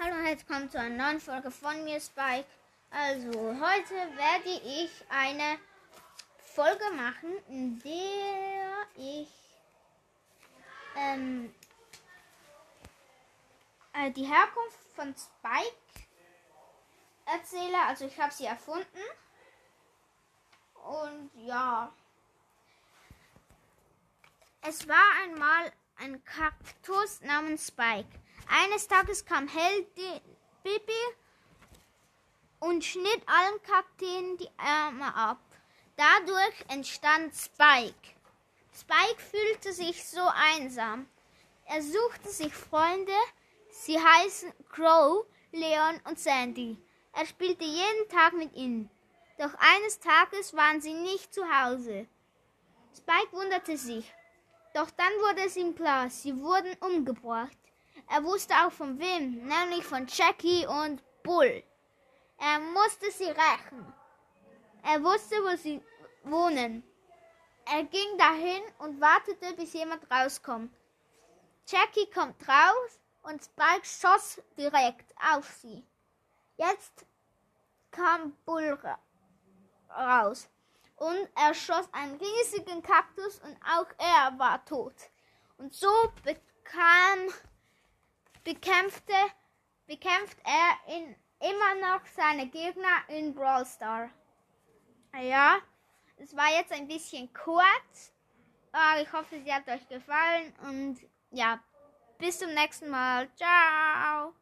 Hallo und herzlich willkommen zu einer neuen Folge von mir, Spike. Also, heute werde ich eine Folge machen, in der ich ähm, äh, die Herkunft von Spike erzähle. Also, ich habe sie erfunden. Und ja. Es war einmal ein Kaktus namens Spike. Eines Tages kam Heldin Bibi und schnitt allen Kakteen die Ärmel ab. Dadurch entstand Spike. Spike fühlte sich so einsam. Er suchte sich Freunde, sie heißen Crow, Leon und Sandy. Er spielte jeden Tag mit ihnen. Doch eines Tages waren sie nicht zu Hause. Spike wunderte sich. Doch dann wurde es ihm klar, sie wurden umgebracht. Er wusste auch von wem, nämlich von Jackie und Bull. Er musste sie rächen. Er wusste, wo sie wohnen. Er ging dahin und wartete, bis jemand rauskommt. Jackie kommt raus und Spike schoss direkt auf sie. Jetzt kam Bull raus und er schoss einen riesigen Kaktus und auch er war tot. Und so bekam bekämpfte, bekämpft er in, immer noch seine Gegner in Brawl Star. Ja, es war jetzt ein bisschen kurz. Aber ich hoffe, sie hat euch gefallen und ja, bis zum nächsten Mal. Ciao.